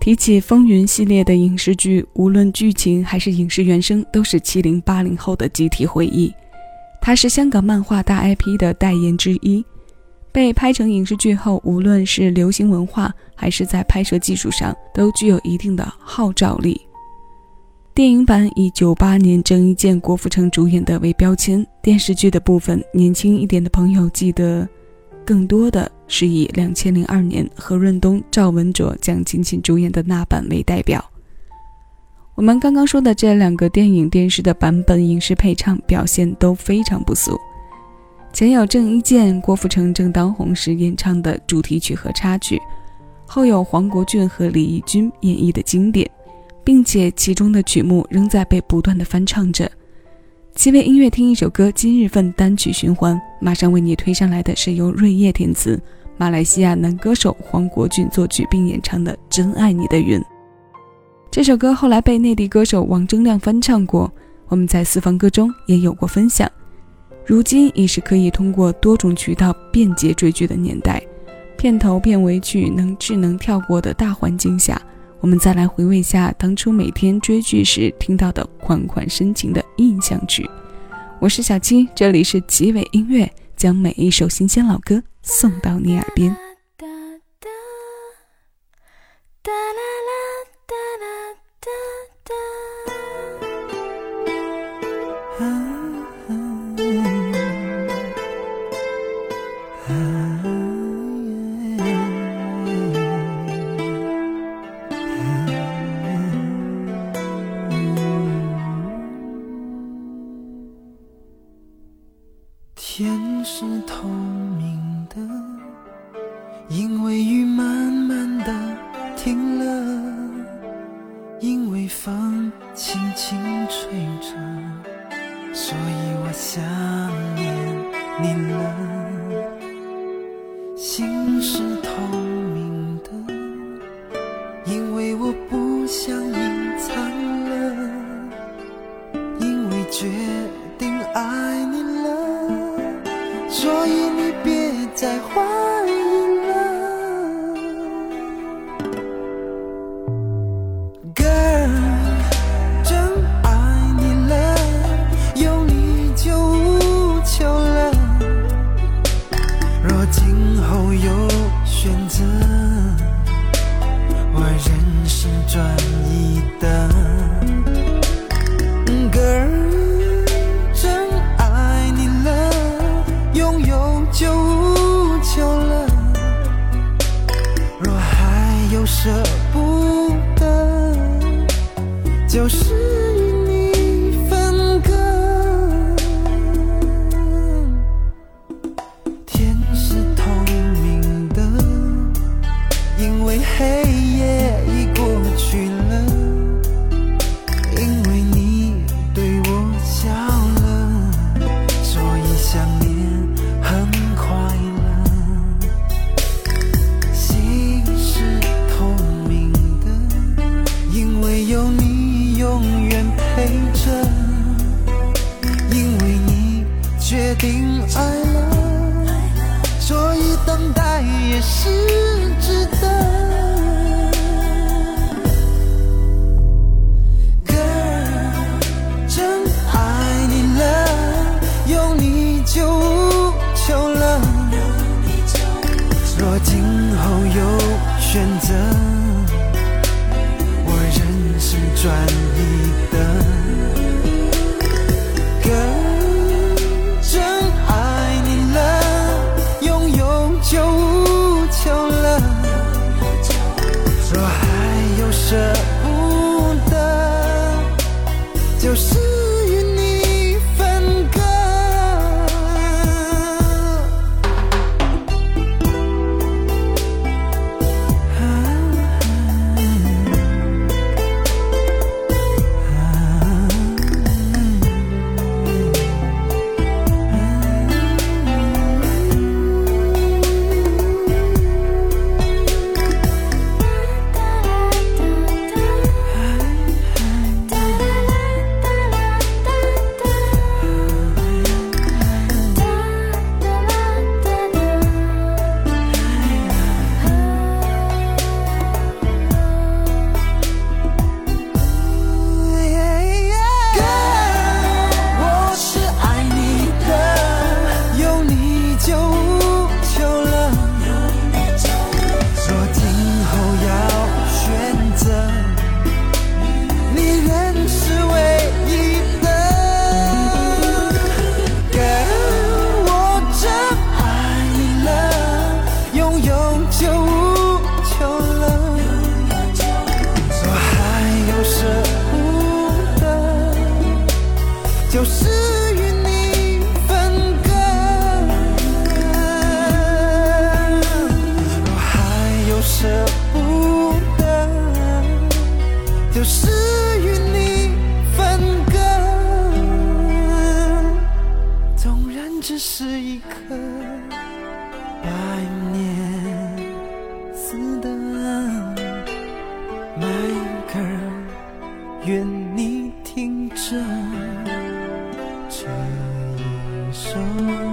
提起《风云》系列的影视剧，无论剧情还是影视原声，都是七零八零后的集体回忆。它是香港漫画大 IP 的代言之一，被拍成影视剧后，无论是流行文化还是在拍摄技术上，都具有一定的号召力。电影版以九八年郑伊健、郭富城主演的为标签，电视剧的部分，年轻一点的朋友记得。更多的是以两千零二年何润东、赵文卓、蒋勤勤主演的那版为代表。我们刚刚说的这两个电影、电视的版本，影视配唱表现都非常不俗。前有郑伊健、郭富城正当红时演唱的主题曲和插曲，后有黄国俊和李翊君演绎的经典，并且其中的曲目仍在被不断的翻唱着。七位音乐听一首歌，今日份单曲循环，马上为你推上来的是由瑞叶填词，马来西亚男歌手黄国俊作曲并演唱的《真爱你的云》。这首歌后来被内地歌手王铮亮翻唱过，我们在私房歌中也有过分享。如今已是可以通过多种渠道便捷追剧的年代，片头片尾曲能智能跳过的大环境下。我们再来回味一下当初每天追剧时听到的款款深情的印象曲。我是小七，这里是极尾音乐，将每一首新鲜老歌送到你耳边。哒哒哒啦啦天是透明的因为雨慢慢的停了。因为风轻轻吹着所以我想念你了。心是透明的因为我不想隐藏。是值得。Girl 真爱你了有你就无求了。若今后有选择我仍是专一的。see 舍不得，就是与你分隔，纵然只是一刻，百年似等。My girl，愿你听着这一首。